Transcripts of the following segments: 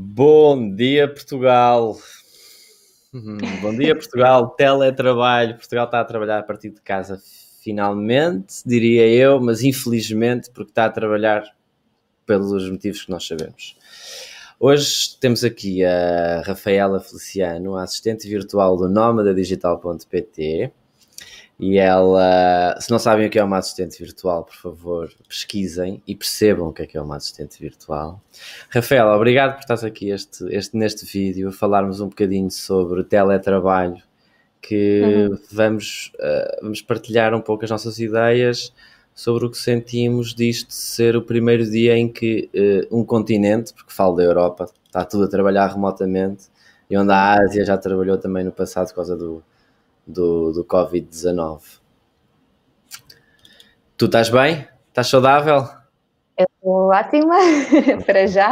Bom dia, Portugal. Hum, bom dia, Portugal. Teletrabalho. Portugal está a trabalhar a partir de casa, finalmente, diria eu, mas infelizmente, porque está a trabalhar pelos motivos que nós sabemos. Hoje temos aqui a Rafaela Feliciano, a assistente virtual do Digital.pt. E ela, se não sabem o que é uma assistente virtual, por favor, pesquisem e percebam o que é que é uma assistente virtual. Rafaela, obrigado por estar aqui este, este, neste vídeo, a falarmos um bocadinho sobre teletrabalho, que uhum. vamos, uh, vamos partilhar um pouco as nossas ideias sobre o que sentimos disto ser o primeiro dia em que uh, um continente, porque falo da Europa, está tudo a trabalhar remotamente, e onde a Ásia já trabalhou também no passado por causa do, do, do Covid-19. Tu estás bem? Estás saudável? Eu estou ótima, para já.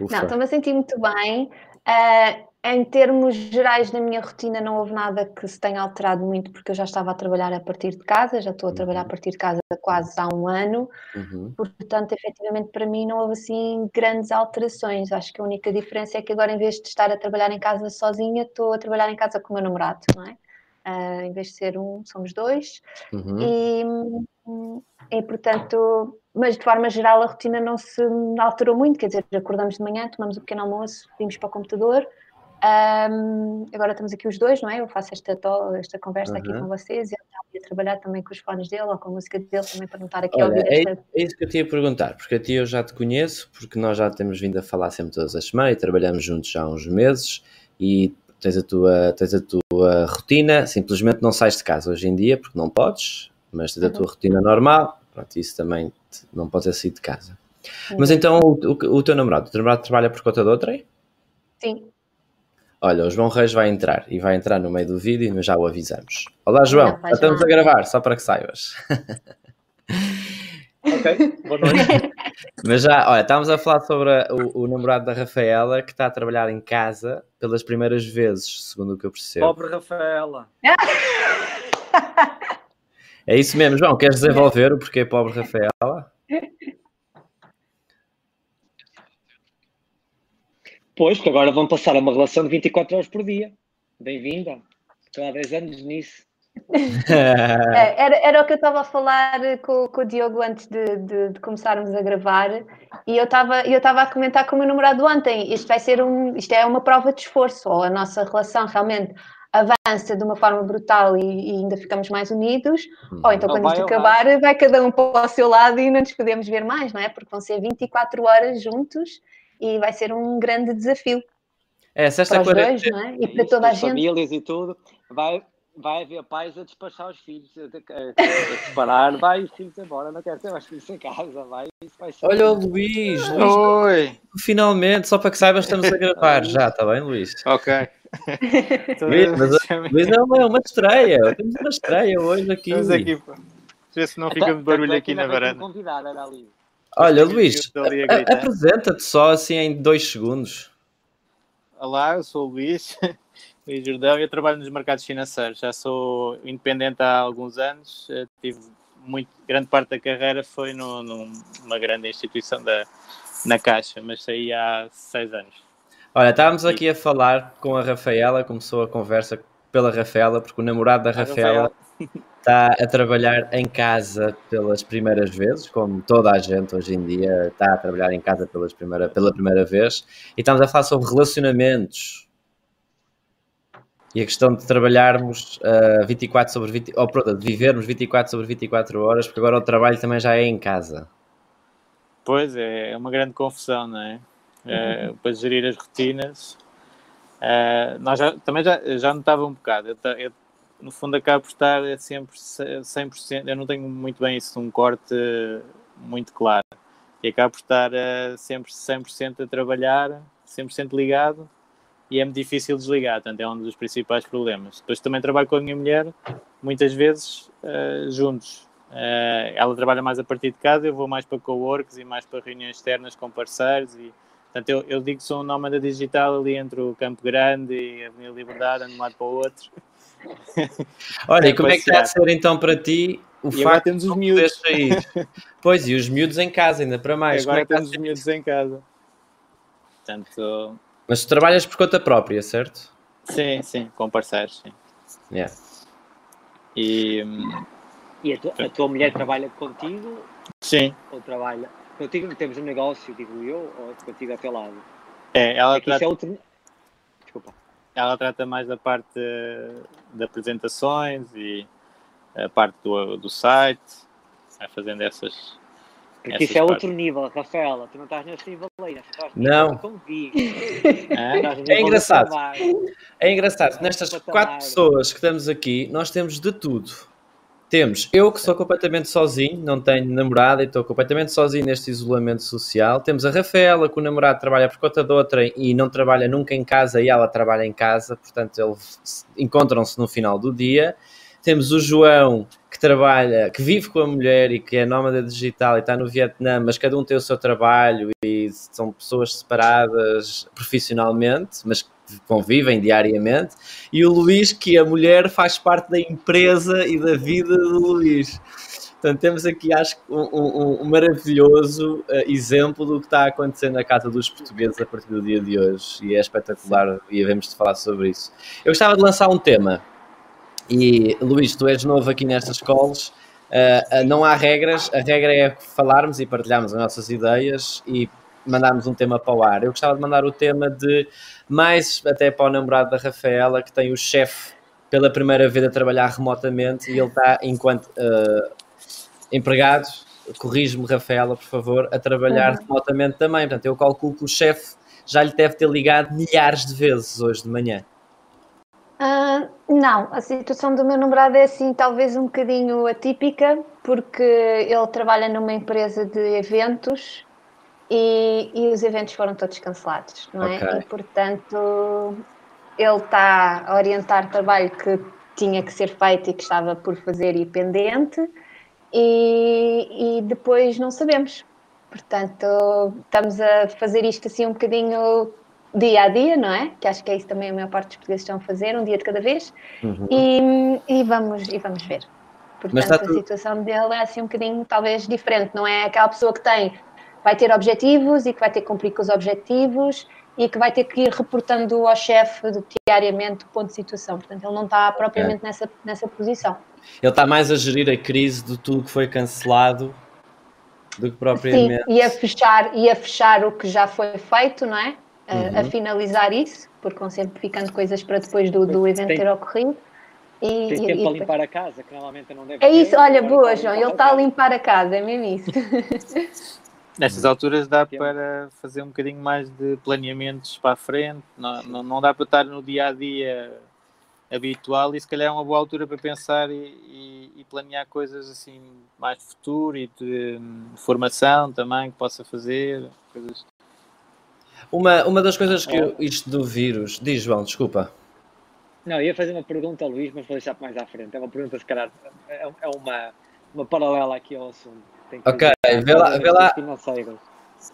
Ufa. Não, estou-me a sentir muito bem. Uh, em termos gerais, na minha rotina não houve nada que se tenha alterado muito, porque eu já estava a trabalhar a partir de casa, já estou a trabalhar a uhum. partir de casa quase há um ano, uhum. portanto, efetivamente, para mim não houve assim grandes alterações. Acho que a única diferença é que agora, em vez de estar a trabalhar em casa sozinha, estou a trabalhar em casa com o meu namorado, não é? Uh, em vez de ser um, somos dois. Uhum. E, e, portanto, mas de forma geral a rotina não se alterou muito, quer dizer, acordamos de manhã, tomamos um pequeno almoço, vimos para o computador. Um, agora estamos aqui os dois, não é? Eu faço esta, esta conversa uhum. aqui com vocês e ele está a trabalhar também com os fones dele ou com a música dele também para não estar aqui Olha, a ouvir esta... É, é isso que eu te ia perguntar, porque a ti eu já te conheço, porque nós já temos vindo a falar sempre todas as semanas e trabalhamos juntos já há uns meses e tens a tua, tens a tua rotina, simplesmente não sais de casa hoje em dia, porque não podes, mas tens a tua uhum. rotina normal, pronto, isso também não podes sair de casa. Uhum. Mas então o, o, o, teu namorado, o teu namorado trabalha por conta de outra? Sim. Olha, o João Reis vai entrar e vai entrar no meio do vídeo e nós já o avisamos. Olá João, já estamos a gravar, só para que saibas. Ok, boa noite. Mas já, olha, estávamos a falar sobre a, o, o, namorado da Rafaela que está a trabalhar em casa pelas primeiras vezes, segundo o que eu percebo. Pobre Rafaela. É isso mesmo, João. Queres desenvolver o porquê pobre Rafaela? Pois, que agora vão passar a uma relação de 24 horas por dia. Bem-vinda. Estou há 10 anos nisso. É, era, era o que eu estava a falar com, com o Diogo antes de, de, de começarmos a gravar e eu estava eu estava a comentar com o meu namorado ontem isto vai ser um isto é uma prova de esforço ou a nossa relação realmente avança de uma forma brutal e, e ainda ficamos mais unidos hum. ou então quando isto acabar vai. vai cada um para o seu lado e não nos podemos ver mais não é porque vão ser 24 horas juntos e vai ser um grande desafio é, se esta para os dois, não é? E para toda a gente. famílias e tudo. Vai, vai haver pais a despachar os filhos, a, a, a separar, vai os filhos embora, não quero ter mais filhos em casa, vai, isso vai ser. Olha o Luís, Luís, Oi! Finalmente, só para que saibas, estamos a gravar já, está bem, Luís? Ok. Luís, mas, Luís é uma, uma estreia, temos uma estreia hoje aqui. Estamos aqui, pô. Vê se não fica de barulho aqui na varanda. Olha, Luís, apresenta-te só assim em dois segundos. Olá, eu sou o Luís. Luís Jordão, eu trabalho nos mercados financeiros. Já sou independente há alguns anos. Eh, tive muito, grande parte da carreira foi no, numa grande instituição da, na Caixa, mas saí há seis anos. Olha, estávamos aqui a falar com a Rafaela, começou a conversa pela Rafaela, porque o namorado da Rafaela está a trabalhar em casa pelas primeiras vezes, como toda a gente hoje em dia está a trabalhar em casa pelas primeira, pela primeira vez, e estamos a falar sobre relacionamentos, e a questão de trabalharmos uh, 24 sobre 20, ou pronto, de vivermos 24 sobre 24 horas, porque agora o trabalho também já é em casa. Pois é, é uma grande confusão, não é? Uhum. Uh, para gerir as rotinas. Uh, nós já, também já, já notava um bocado. Eu, eu, no fundo, acabo por estar sempre 100%. Eu não tenho muito bem isso, um corte muito claro. E acabo por estar uh, sempre 100% a trabalhar, 100% ligado e é muito difícil desligar, portanto é um dos principais problemas. Depois também trabalho com a minha mulher, muitas vezes uh, juntos. Uh, ela trabalha mais a partir de casa, eu vou mais para co-works e mais para reuniões externas com parceiros. E, portanto, eu, eu digo que sou um nómada digital ali entre o Campo Grande e a Avenida Liberdade, ando de um lado para o outro. Olha, e como é que está a ser então para ti o e facto temos os miúdos. sair? pois, e os miúdos em casa, ainda para mais. E agora é temos os miúdos em casa. Portanto, Mas tu trabalhas por conta própria, certo? sim, sim, com parceiros, sim. Yeah. E E a, tu- a tua mulher trabalha contigo sim, ou trabalha contigo? Temos um negócio, digo eu, ou contigo ao teu lado? é, ela, É trata, é outro. Desculpa. ela trata mais da parte de apresentações e a parte do, do site, fazendo essas. Porque Essas isso é partes. outro nível, Rafaela. Tu não estás nesse nível aí, tu estás Não. É do engraçado. É engraçado, nestas Patamar. quatro pessoas que estamos aqui, nós temos de tudo. Temos eu que sou completamente sozinho, não tenho namorada e estou completamente sozinho neste isolamento social. Temos a Rafaela, que o namorado trabalha por conta de outra e não trabalha nunca em casa e ela trabalha em casa, portanto eles encontram-se no final do dia. Temos o João, que trabalha, que vive com a mulher e que é nómada digital e está no Vietnã, mas cada um tem o seu trabalho e são pessoas separadas profissionalmente, mas convivem diariamente. E o Luís, que a mulher faz parte da empresa e da vida do Luís. Portanto, temos aqui, acho que, um, um- um maravilhoso eh, exemplo do que está a acontecer na casa dos portugueses a partir do dia de hoje. E é espetacular e havemos de falar sobre isso. Eu gostava de lançar um tema. E, Luís, tu és novo aqui nestas calls. eh, eh, não há regras, a regra é falarmos e partilharmos as nossas ideias e mandarmos um tema para o ar. Eu gostava de mandar o tema de mais até para o namorado da Rafaela, que tem o chefe pela primeira vez a trabalhar remotamente e ele está, enquanto eh, empregado, corrige-me, Rafaela, por favor, a trabalhar Uhum. remotamente também. Portanto, eu calculo que o chefe já lhe deve ter ligado milhares de vezes hoje de manhã. Ah, não, a situação do meu namorado é assim, talvez um bocadinho atípica, porque ele trabalha numa empresa de eventos e, e os eventos foram todos cancelados, não é? Ok. E portanto ele está a orientar trabalho que tinha que ser feito e que estava por fazer e pendente, e, e depois não sabemos. Portanto, estamos a fazer isto assim um bocadinho dia a dia, não é? Que acho que é isso também a maior parte dos portugueses estão a fazer, um dia de cada vez, e, e vamos, e vamos ver. Uhum. Portanto, está a situação dele é assim um bocadinho talvez diferente, não é aquela pessoa que tem, vai ter objetivos e que vai ter que cumprir com os objetivos e que vai ter que ir reportando ao chefe diariamente o ponto de situação. Portanto, ele não está propriamente nessa, nessa posição. Ele está mais a gerir a crise de tudo que foi cancelado do que Sim, propriamente. e a fechar, e a fechar o que já foi feito, não é? A, a Uhum. finalizar isso, porque vão sempre ficando coisas para depois do, do evento Tem- ter ocorrido. E, e- tempo e para limpar a casa, que normalmente não deve É isso, ter, olha, boa, João, ele está a limpar a casa, é mesmo isso. Nestas alturas dá para fazer um bocadinho mais de planeamentos para a frente, não, não, não dá para estar no dia a dia habitual e se calhar é uma boa altura para pensar e, e- e planear coisas assim mais de futuro e de hum, formação também que possa fazer, coisas Uma, uma das coisas que eu, isto do vírus, diz João, desculpa. Não, ia fazer uma pergunta ao Luís, mas vou deixar para mais à frente. É uma pergunta, se calhar, é, é uma, uma paralela aqui ao assunto. Ok, vê lá- vê lá.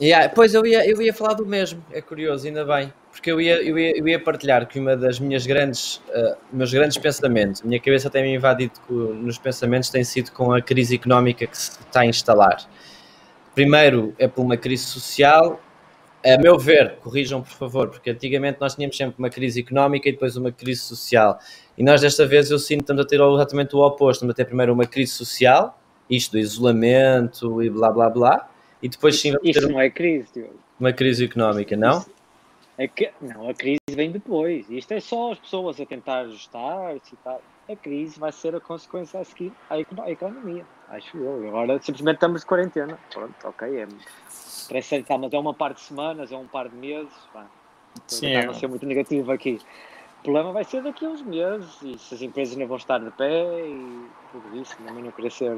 Yeah, pois eu ia, eu ia falar do mesmo, é curioso, ainda bem, porque eu ia, eu ia, eu ia partilhar que uma das minhas grandes, uh, meus grandes pensamentos, minha cabeça tem me invadido com- nos pensamentos, tem sido com a crise económica que se está a instalar. Primeiro é por uma crise social, a meu ver, corrijam por favor, porque antigamente nós tínhamos sempre uma crise económica e depois uma crise social. E nós desta vez eu sinto que estamos a ter exatamente o oposto, estamos a ter primeiro uma crise social, isto do isolamento e blá blá blá, e depois sim vamos ter Isto não é crise, Diogo. uma crise económica, não? É que, não, a crise vem depois. Isto é só as pessoas a tentar ajustar-se e tal. A crise vai ser a consequência a seguir à economia, acho eu. Agora simplesmente estamos de quarentena. Pronto, ok. É, parece aceitar, mas é uma par de semanas, é um par de meses. Pá, Sim, Sim, é. não ser muito negativo aqui. O problema vai ser daqui a uns meses e se as empresas não vão estar de pé e tudo isso, também não queria ser.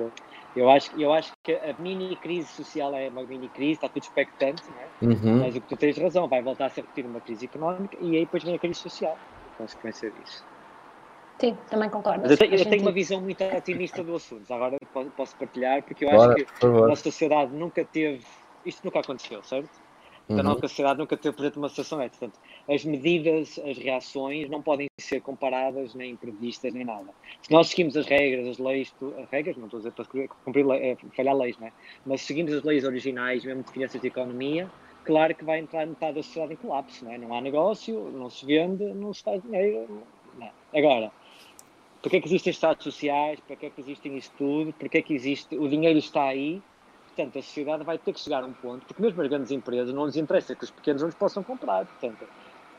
Eu acho, eu acho que a mini crise social é uma mini crise, está tudo expectante, não é? Uhum. Mas o que tu tens razão, vai voltar a se repetir uma crise económica e aí depois vem a crise social, a consequência disso. Sim, também concordo. Mas eu tenho, eu tenho uma visão muito otimista do assunto, agora posso, partilhar, porque eu Bora, acho que por a nossa sociedade nunca teve, isto nunca aconteceu, certo? Então, a Uhum. nossa sociedade nunca teve, por exemplo, uma situação é, portanto, as medidas, as reações não podem ser comparadas, nem previstas, nem nada. Se nós seguimos as regras, as leis, as regras, não estou a dizer para cumprir, é, falhar leis, não é? Mas seguimos as leis originais, mesmo de finanças de economia, claro que vai entrar metade da sociedade em colapso, não é? Não há negócio, não se vende, não se faz dinheiro. Não. Agora, para que é que existem estados sociais? Para que é que existem isso tudo? Para que é que existe? O dinheiro está aí. Portanto, a sociedade vai ter que chegar a um ponto, porque mesmo as grandes empresas não lhes interessa que os pequenos não lhes possam comprar. Portanto,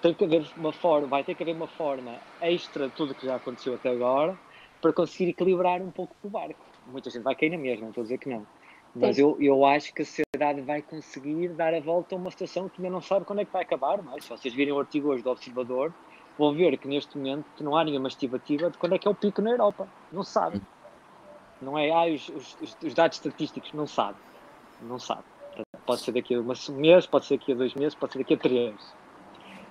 tem que haver uma forma, vai ter que haver uma forma extra de tudo que já aconteceu até agora para conseguir equilibrar um pouco o barco. Muita gente vai cair na mesma, não estou a dizer que não. Mas eu, eu acho que a sociedade vai conseguir dar a volta a uma situação que ainda não sabe quando é que vai acabar. Mas se vocês virem o artigo hoje do Observador, vão ver que neste momento não há nenhuma estimativa de quando é que é o pico na Europa. Não sabe. Não é, ah, os, os, os dados estatísticos, não sabe. Não sabe. Pode ser daqui a um mês, pode ser daqui a dois meses, pode ser daqui a três.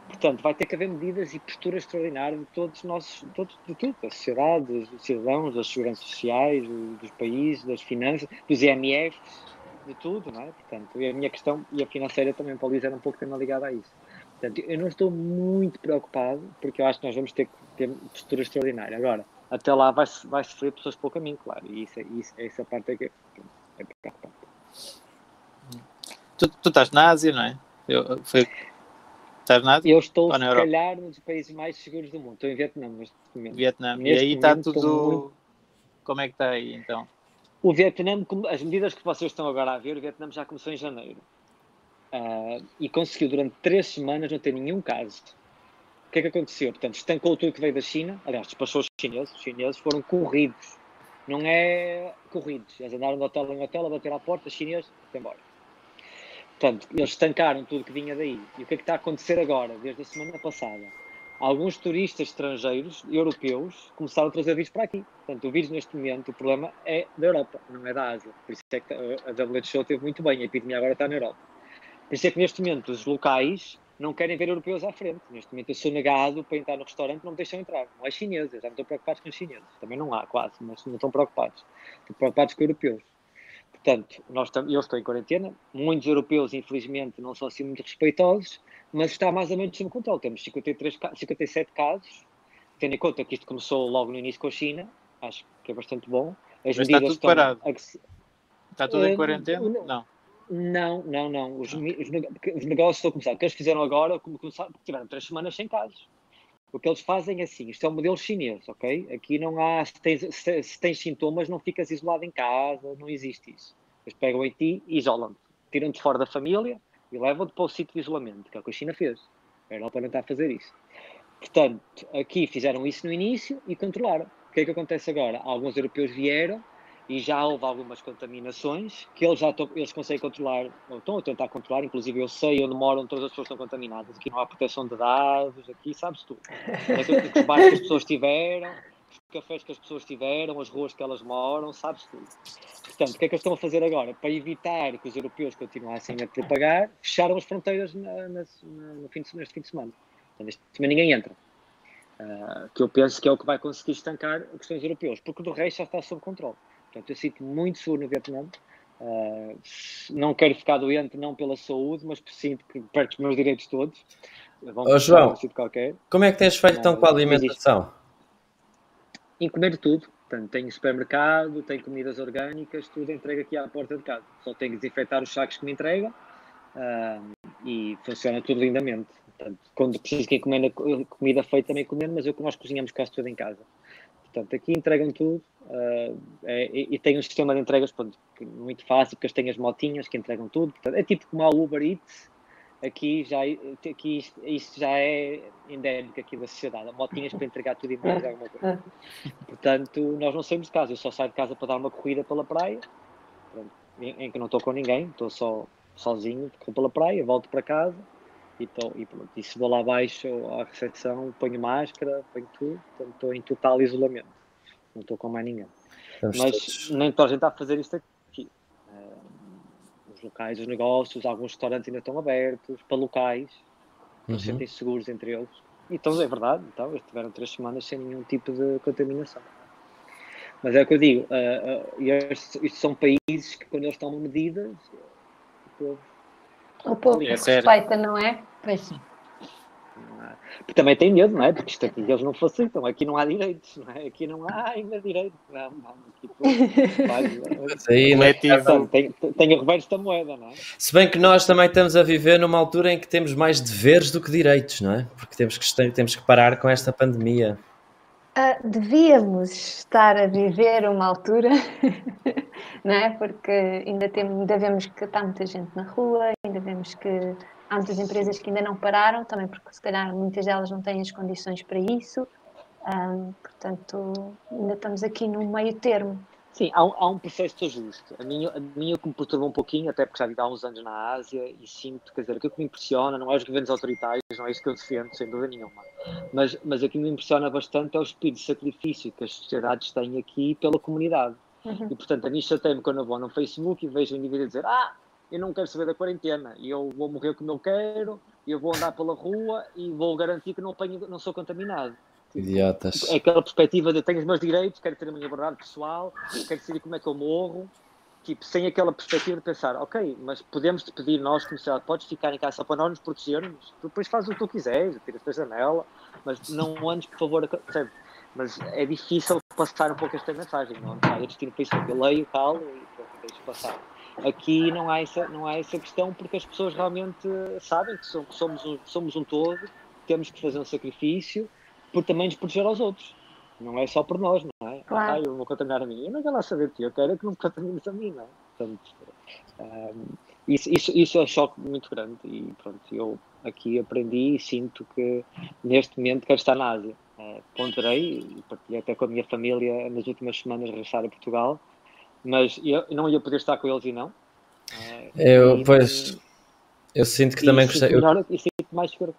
Portanto, vai ter que haver medidas e posturas extraordinárias de todos nós, todos, de tudo, da sociedade, dos cidadãos, das seguranças sociais, dos países, das finanças, dos IMFs, de tudo, não é? Portanto, e a minha questão, e a financeira também, para era um pouco tema ligada a isso. Portanto, eu não estou muito preocupado, porque eu acho que nós vamos ter que ter postura extraordinária. Agora, até lá vai, vai sofrer pessoas pelo caminho, claro, e isso, isso, essa parte é que é preocupante. Tu, tu estás na Ásia, não é? Eu, foi Estás na Eu estou, se calhar, num dos países mais seguros do mundo. Estou em Vietnã neste momento. Vietnã. Neste e aí está tudo. Muito... Como é que está aí, então? O Vietnã, as medidas que vocês estão agora a ver, o Vietnã já começou em janeiro. Uh, e conseguiu durante três semanas não ter nenhum caso. O que é que aconteceu? Portanto, estancou tudo que veio da China. Aliás, despachou os chineses. Os chineses foram corridos. Não é corridos. Eles andaram de hotel em hotel a bater à porta, chineses, embora. Portanto, eles estancaram tudo que vinha daí. E o que é que está a acontecer agora, desde a semana passada? Alguns turistas estrangeiros, europeus, começaram a trazer vírus para aqui. Portanto, o vírus neste momento, o problema é da Europa, não é da Ásia. Por isso é que a WHO teve muito bem, a epidemia agora está na Europa. Por isso é que neste momento os locais não querem ver europeus à frente. Neste momento eu sou negado para entrar no restaurante, não me deixam entrar. Não é chineses, já não estão preocupados com os chineses. Também não há, quase, mas não estão preocupados. Estão preocupados com europeus. Portanto, nós eu estou em quarentena, muitos europeus, infelizmente, não são assim muito respeitosos, mas está mais ou menos sob controle. Temos 53, 57 casos, tendo em conta que isto começou logo no início com a China, acho que é bastante bom. As mas está tudo estão parado. A... Está tudo em eh, quarentena? Uh, não. Não, não, não. Os, os, os negócios estão a começar. O que eles fizeram agora, começaram, tiveram três semanas sem casos. O que eles fazem é assim, isto é um modelo chinês, ok? Aqui não há, se tens, se, se tens sintomas, não ficas isolado em casa, não existe isso. Eles pegam em ti e isolam-te, tiram-te fora da família e levam-te para o sítio de isolamento, que é o que a China fez. A Europa não está a fazer isso. Portanto, aqui fizeram isso no início e controlaram. O que é que acontece agora? Alguns europeus vieram e já houve algumas contaminações que eles já estão, eles conseguem controlar, ou estão a tentar controlar, inclusive eu sei onde moram todas as pessoas estão contaminadas, aqui não há proteção de dados, aqui sabes tudo. Os bares que as pessoas tiveram, os cafés que as pessoas tiveram, as ruas que elas moram, sabes tudo. Portanto, o que é que eles estão a fazer agora? Para evitar que os europeus continuassem a propagar, fecharam as fronteiras na, na, no fim de, neste fim de semana. Portanto, semana ninguém entra. Uh, que eu penso que é o que vai conseguir estancar questões europeus, porque do resto já está sob controle. Portanto, eu sinto muito seguro no Vietnã. Uh, não quero ficar doente, não pela saúde, mas sinto que perco os meus direitos todos. Ô, João, como é que tens feito então com a alimentação? Em comer tudo. Portanto, tenho supermercado, tenho comidas orgânicas, tudo entrega aqui à porta de casa. Só tenho que desinfetar os sacos que me entregam uh, e funciona tudo lindamente. Portanto, quando preciso que encomenda comida feita, também comendo, mas é o que nós cozinhamos quase tudo em casa. Portanto, aqui entregam tudo uh, é, e, tem um sistema de entregas pronto, muito fácil, porque eles têm as motinhas que entregam tudo. Portanto, é tipo como a Uber Eats, aqui já, aqui isto, isto já é endémico aqui da sociedade. Motinhas para entregar tudo e mais alguma coisa. Portanto, nós não saímos de casa. Eu só saio de casa para dar uma corrida pela praia, em, em, que não estou com ninguém, estou só sozinho, pela praia, volto para casa e, tô, e, pronto, e se vou lá abaixo à recepção, ponho máscara, ponho tudo, portanto estou em total isolamento, não estou com mais ninguém. Estamos Mas todos... nem toda a gente está a fazer isto aqui. Uh, os locais, os negócios, alguns restaurantes ainda estão abertos, para locais, uhum. sentem seguros entre eles. Então é verdade, então, eles tiveram três semanas sem nenhum tipo de contaminação. Mas é o que eu digo, uh, uh, estes, são países que quando eles tomam medidas, o povo o povo é respeita, não é? Pois. Porque também tem medo, não é? Porque isto aqui eles não facilitam, aqui não há direitos, não é? Aqui não há ainda direitos. Não, não, aqui tu, aí, coletivo. Tem, tem o reverso da moeda, não é? Se bem que nós também estamos a viver numa altura em que temos mais deveres do que direitos, não é? Porque temos que, temos que parar com esta pandemia. Uh, devíamos estar a viver uma altura, não é? Porque ainda, temos, ainda vemos que está muita gente na rua, ainda vemos que há muitas empresas que ainda não pararam, também porque se calhar muitas delas não têm as condições para isso. Um, portanto, ainda estamos aqui no meio termo. Sim, há um, há um processo justo. A minha, a minha que me perturba um pouquinho, até porque já vivo há uns anos na Ásia e sinto, quer dizer, aquilo que me impressiona não é os governos autoritários, não é isso que eu defendo, sem dúvida nenhuma. Mas, mas aquilo que me impressiona bastante é o espírito de sacrifício que as sociedades têm aqui pela comunidade. Uhum. E portanto, a mim chateia-me quando eu vou no Facebook e vejo um indivíduo dizer: Ah, eu não quero saber da quarentena, e eu vou morrer como eu quero, eu vou andar pela rua e vou garantir que não, apanho, não sou contaminado. Idiotas. É aquela perspectiva de tenho os meus direitos, quero ter a minha liberdade pessoal, quero decidir como é que eu morro. Tipo, sem aquela perspectiva de pensar, ok, mas podemos te pedir nós, como sociedade, podes ficar em casa só para nós nos protegermos, tu depois fazes o que tu quiseres, tiras a janela, mas não andes, por favor, sabe? Mas é difícil passar um pouco esta mensagem, não? Ah, eu destino para isso, eu leio, calo e pronto, deixo passar. Aqui não há, essa, não há essa questão porque as pessoas realmente sabem que somos, um, somos um todo, temos que fazer um sacrifício por também nos proteger aos outros. Não é só por nós, não é? Claro. Ah, eu vou contaminar a mim. Eu não quero lá saber ti, eu quero é que não me contamines a mim, não é? Portanto, um, isso, isso, isso é um choque muito grande e pronto, eu aqui aprendi e sinto que neste momento quero estar na Ásia. Uh, ponderei e partilhei até com a minha família nas últimas semanas regressar a Portugal, mas eu não ia poder estar com eles e não. Uh, eu, e, pois, eu sinto que também gostei. Eu... E sinto mais seguro.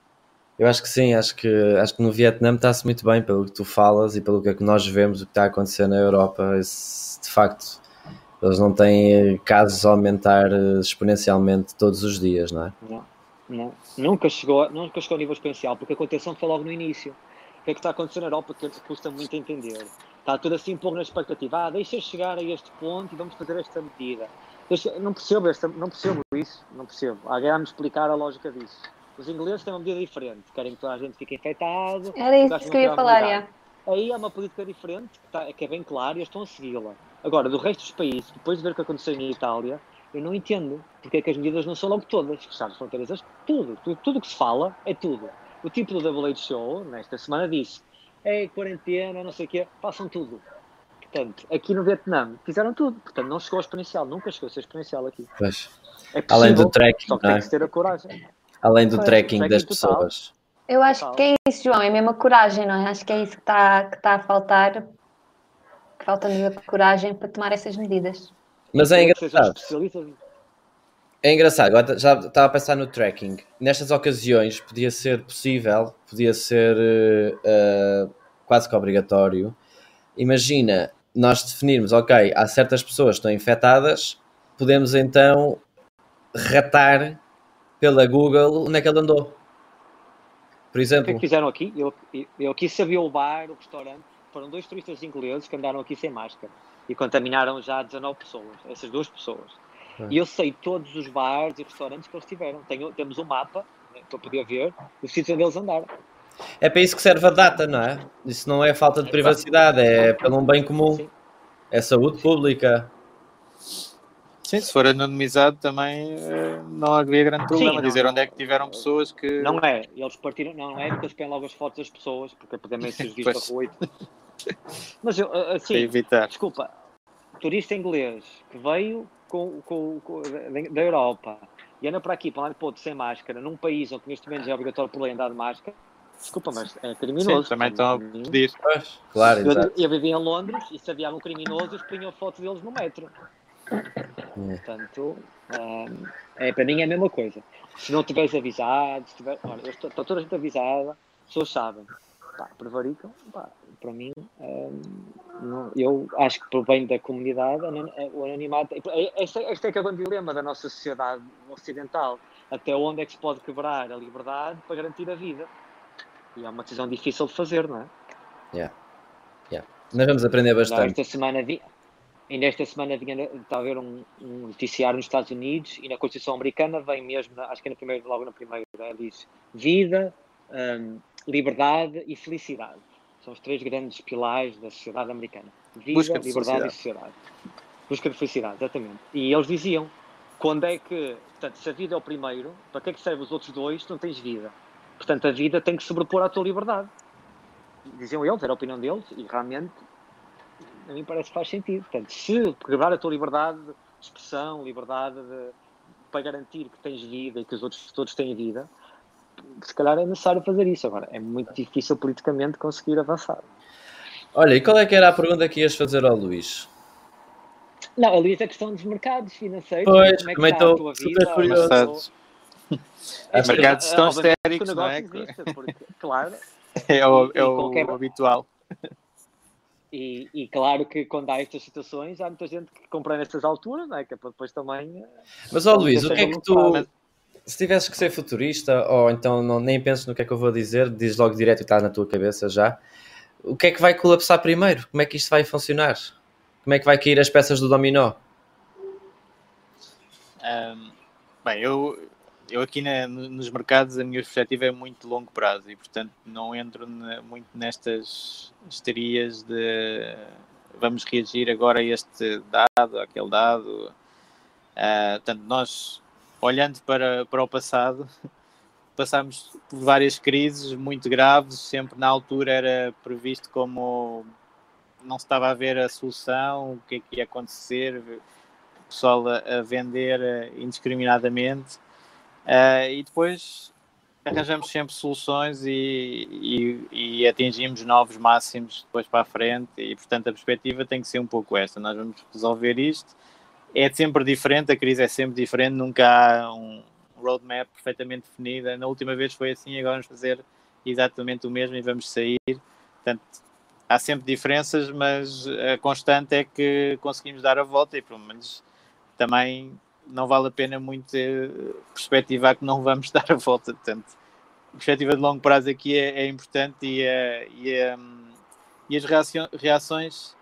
Eu acho que sim, acho que, acho que no Vietnã está-se muito bem pelo que tu falas e pelo que, é que nós vemos o que está a acontecer na Europa. Esse, de facto, eles não têm casos a aumentar eh, exponencialmente todos os dias, não é? Não, não. Nunca, chegou, nunca chegou ao nível exponencial, porque a contenção foi logo no início. O que é que está a acontecer na Europa que custa muito entender? Está tudo assim um pouco na expectativa. Ah, deixa chegar a este ponto e vamos fazer esta medida. Não percebo, esta, não percebo isso, não percebo. Alguém vai-me explicar a lógica disso. Os ingleses têm uma medida diferente, querem que toda a gente fique infectado. Era isso que eu ia falar, é. Aí é uma política diferente, que, está, que é bem clara e eles estão a segui-la. Agora, do resto dos países, depois de ver o que aconteceu na Itália, eu não entendo porque é que as medidas não são logo todas. Fechar as fronteiras, tudo, tudo, tudo que se fala é tudo. O tipo do WHO, nesta semana, disse: é quarentena, não sei o quê, passam tudo. Portanto, aqui no Vietnã fizeram tudo. Portanto, não chegou ao exponencial, nunca chegou a ser exponencial aqui. Pois. É possível, Além do tracking, só que tem é? que ter a coragem. Além do tracking das pessoas. Eu acho que é isso, João, é mesmo a coragem, não é? Acho que é isso que está, que está a faltar. Que falta-nos a coragem para tomar essas medidas. Mas é engraçado. É engraçado, agora já estava a pensar no tracking. Nestas ocasiões podia ser possível, podia ser uh, quase que obrigatório. Imagina nós definirmos, ok, há certas pessoas que estão infectadas, podemos então ratar pela Google onde é que ele andou. Por exemplo. O que é que fizeram aqui? Eu, eu aqui sabia o bar, o restaurante. Foram dois turistas ingleses que andaram aqui sem máscara e contaminaram já 19 pessoas, essas duas pessoas. É. E eu sei todos os bares e restaurantes que eles tiveram. Tenho, temos um mapa né, para poder ver os sítios onde eles andaram. É para isso que serve a data, não é? Isso não é falta de privacidade, é pelo um bem comum. Sim. É saúde pública. Sim, se for anonimizado também eh, não havia grande problema. Sim, não, dizer onde é que tiveram pessoas que. Não é, eles partiram, não é porque eles põem logo as fotos das pessoas, porque podemos ser vistos a rua. Mas eu, assim, evitar. desculpa, turista inglês que veio com, com, com, da Europa e anda para aqui, para lá de Porto, sem máscara, num país onde neste momento é obrigatório por lei andar de máscara, desculpa, mas é criminoso. Sim, também estão a pedir. Claro, eu, eu vivia em Londres e se havia um criminoso, eles punham fotos deles no metro. Portanto, um, é, para mim é a mesma coisa. Se não tiveres avisado, se tiver, olha, eu estou, estou toda a gente avisada, as pessoas sabem. Pá, prevaricam, pá, para mim, um, não, eu acho que para o bem da comunidade, o anonimato. Este, este é que é o grande dilema da nossa sociedade ocidental. Até onde é que se pode quebrar a liberdade para garantir a vida? E é uma decisão difícil de fazer, não é? Yeah. Yeah. Nós vamos aprender bastante. Não, esta semana vi, Ainda esta semana vinha, está a haver um, um, noticiário nos Estados Unidos e na Constituição Americana vem mesmo, acho que é no primeiro, logo na primeira, diz vida, um, liberdade e felicidade. São os três grandes pilares da sociedade americana. Vida, liberdade e sociedade. Busca de felicidade, exatamente. E eles diziam, quando é que, portanto, se a vida é o primeiro, para que é que servem os outros dois se não tens vida? Portanto, a vida tem que sobrepor à tua liberdade. Diziam eles, era a opinião deles, e realmente a mim parece que faz sentido. Portanto, se quebrar a tua liberdade de expressão, liberdade de, para garantir que tens vida e que os outros todos têm vida, se calhar é necessário fazer isso. Agora, é muito difícil politicamente conseguir avançar. Olha, e qual é que era a pergunta que ias fazer ao Luís? Não, a Luís é questão dos mercados financeiros. Pois, como é também estou super curioso. Os mercados estão histéricos, não é? Existe, porque, claro. É o, é o qualquer... habitual. E, e, claro que quando há estas situações, há muita gente que compra nestas alturas, não é? Que é para depois também. Eh, Mas, ó Luís, o que é que tu. Se tivesses que ser futurista, ou então não, nem penses no que é que eu vou dizer, diz logo direto e está na tua cabeça já. O que é que vai colapsar primeiro? Como é que isto vai funcionar? Como é que vai cair as peças do dominó? Um, bem, eu, eu aqui na, nos mercados a minha perspectiva é muito longo prazo e portanto não entro na, muito nestas histerias de vamos reagir agora a este dado, aquele dado. Uh, portanto, nós olhando para, para o passado passámos por várias crises muito graves, sempre na altura era previsto como não se estava a ver a solução, o que é que ia acontecer, o pessoal a, vender eh, indiscriminadamente. Uh, e depois arranjamos sempre soluções e, e, e, atingimos novos máximos depois para a frente e portanto a perspectiva tem que ser um pouco esta, nós vamos resolver isto é sempre diferente, a crise é sempre diferente nunca há um roadmap perfeitamente definida, na última vez foi assim agora vamos fazer exatamente o mesmo e vamos sair, portanto há sempre diferenças, mas a constante é que conseguimos dar a volta e pelo menos também não vale a pena muito perspectivar que não vamos dar a volta. Portanto, a perspectiva de longo prazo aqui é, é importante e, é, e, é, e, as reações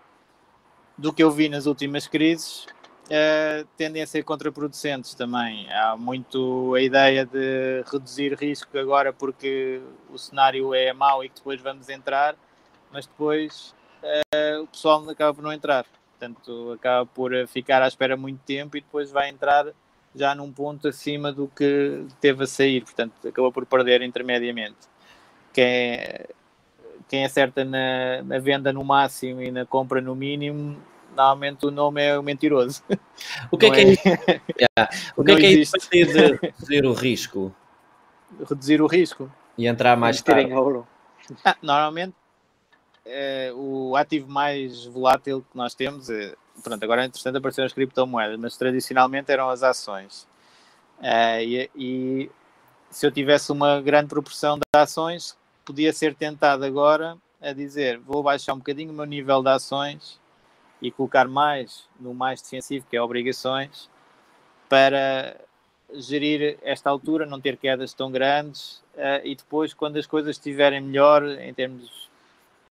do que eu vi nas últimas crises uh, tendem a ser contraproducentes também. Há muito a ideia de reduzir risco agora porque o cenário é mau e que depois vamos entrar, mas depois uh, o pessoal acaba por não entrar. Portanto, acaba por ficar à espera muito tempo e depois vai entrar já num ponto acima do que teve a sair. Portanto, acabou por perder intermediamente. Quem, quem acerta na, na venda no máximo e na compra no mínimo, normalmente o nome é o mentiroso. O que é que é, é yeah. O que é que é isso de reduzir o risco? Reduzir o risco. E entrar mais tarde. Ah, normalmente é, o ativo mais volátil que nós temos, é, pronto, agora entretanto apareceram as criptomoedas, mas tradicionalmente eram as ações. É, e, e, se eu tivesse uma grande proporção de ações, podia ser tentado agora a dizer vou baixar um bocadinho o meu nível de ações e colocar mais no mais defensivo, que é obrigações, para gerir esta altura, não ter quedas tão grandes uh, e depois, quando as coisas estiverem melhor em termos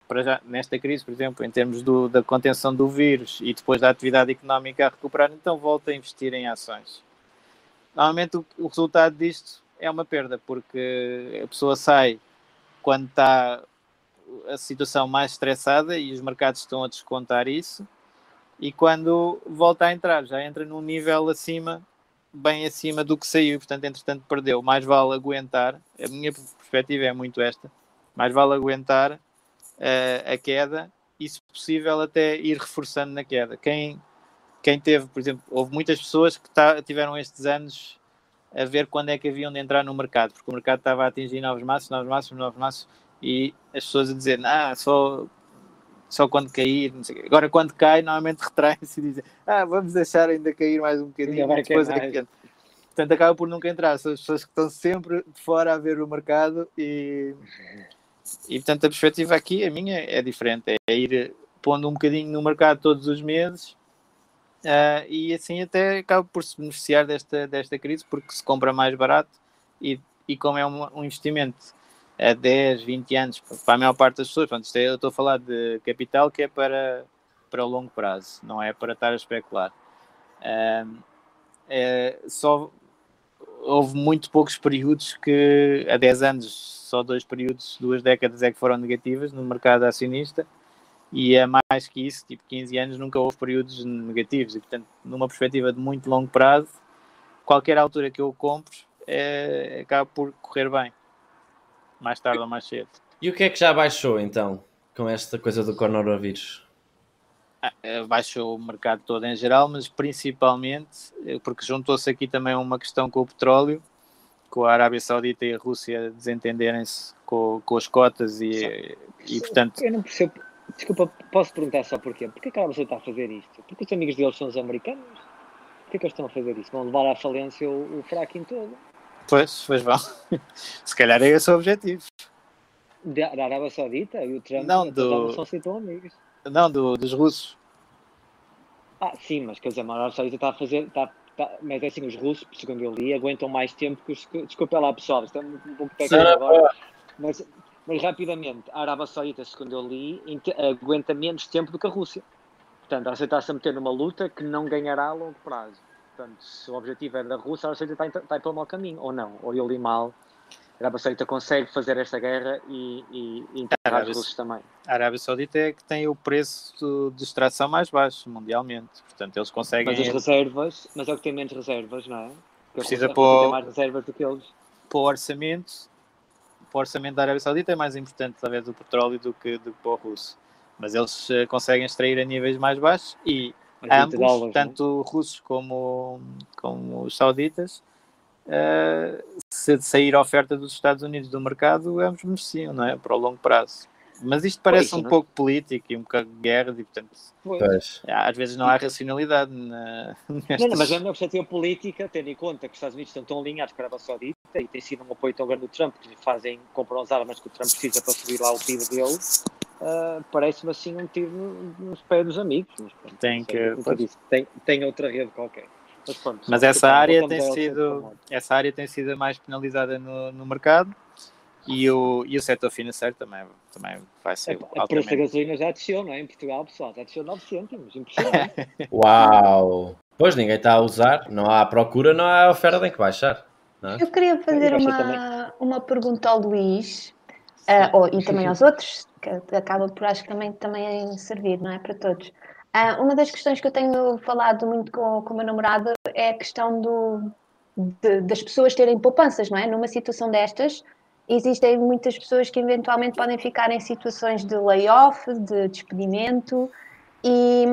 para já, nesta crise, por exemplo, em termos do, da contenção do vírus e depois da atividade económica a recuperar, então volta a investir em ações. Normalmente o, o resultado disto é uma perda, porque a pessoa sai quando está a situação mais estressada e os mercados estão a descontar isso, e quando volta a entrar, já entra num nível acima, bem acima do que saiu, portanto, entretanto, perdeu. Mais vale aguentar, a minha perspectiva é muito esta, mais vale aguentar uh, a queda e, se possível, até ir reforçando na queda. Quem, quem teve, por exemplo, houve muitas pessoas que tá, tiveram estes anos a ver quando é que haviam de entrar no mercado, porque o mercado estava a atingir novos máximos, novos máximos, novos máximos, e as pessoas a dizer, ah, só, só quando cair, agora quando cai, normalmente retraem-se e dizem, ah, vamos deixar ainda cair mais um bocadinho, depois é Portanto, acaba por nunca entrar, são as pessoas que estão sempre de fora a ver o mercado e e portanto a perspectiva aqui, a minha, é diferente, é ir pondo um bocadinho no mercado todos os meses uh, e assim até acaba por se beneficiar desta, desta crise porque se compra mais barato e, e como é um, um investimento a 10, 20 anos para a maior parte das pessoas, portanto, é, eu estou a falar de capital que é para, para longo prazo, não é para estar a especular. Uh, é, só houve muito poucos períodos que, há 10 anos, só dois períodos, duas décadas é que foram negativas no mercado acionista, e é mais que isso, tipo 15 anos, nunca houve períodos negativos, e portanto, numa perspectiva de muito longo prazo, qualquer altura que eu compre, é, acaba por correr bem, mais tarde ou mais cedo. E o que é que já baixou então, com esta coisa do coronavírus? Ah, eh, baixou o mercado todo em geral, mas principalmente eh, porque juntou-se aqui também uma questão com o petróleo, com a Arábia Saudita e a Rússia desentenderem-se com, com as cotas e, e portanto. Eu não percebo. Desculpa, posso perguntar só porquê? Porquê que a Arábia Saudita está a fazer isto? Porque os amigos deles são os americanos? Porquê que eles estão a fazer isso? Vão levar à falência o, o fracking todo? Pois, pois vão. Se calhar é esse o objetivo. Da, da Arábia Saudita e o Trump não, do... são assim tão amigos. Não, do, dos russos. Ah, sim, mas quer dizer, a Arábia Saudita está a fazer. Está, está, mas é assim, os russos, segundo eu li, aguentam mais tempo que os. Desculpa lá, pessoal, isto é um, um pouco técnico agora. Mas, mas rapidamente, a Arábia Saudita, segundo eu li, aguenta menos tempo do que a Rússia. Portanto, a Rússia está-se a meter numa luta que não ganhará a longo prazo. Portanto, se o objetivo é da Rússia, a Rússia está, está pelo mau caminho, ou não, ou eu li mal. A Arábia Saudita consegue fazer esta guerra e, e, e integrar os russos também. A Arábia Saudita é que tem o preço de extração mais baixo mundialmente, portanto eles conseguem... Mas as reservas, mas é o que tem menos reservas, não é? Porque Precisa pôr... mais reservas do que eles. Para o orçamento, para o orçamento da Arábia Saudita é mais importante talvez o petróleo do que, do que para o russo. Mas eles eh, conseguem extrair a níveis mais baixos e ambos, dólares, é? tanto russos como, como os sauditas, uh, se sair a oferta dos Estados Unidos do mercado, ambos mereciam, não é? Para o longo prazo. Mas isto parece pois, um não? pouco político e um bocado de guerra, e portanto, pois. às vezes não há racionalidade na, nestas... não, mas é uma perspectiva política, tendo em conta que os Estados Unidos estão tão alinhados com a Arábia Saudita e tem sido um apoio tão grande do Trump, que fazem, compram as armas que o Trump precisa para subir lá o PIB dele, uh, parece-me assim um tiro nos pés dos amigos. Mas, pronto, tem que... Tem, tem outra rede qualquer. Mas, pronto, mas essa área tem sido essa área tem sido a mais penalizada no, no mercado e o, e o setor financeiro também, também vai ser. É, a preço da gasolina já desceu, não é? Em Portugal, pessoal, já desceu 9 cêntimos. Impressionante. Uau! Pois ninguém está a usar, não há procura, não há oferta, tem que baixar. É? Eu queria fazer uma, uma pergunta ao Luís uh, oh, e também aos outros, que acaba por acho que também, também servir, não é? Para todos. Uh, uma das questões que eu tenho falado muito com, com o meu namorado é a questão do, de, das pessoas terem poupanças, não é? Numa situação destas, existem muitas pessoas que eventualmente podem ficar em situações de layoff, de despedimento, e,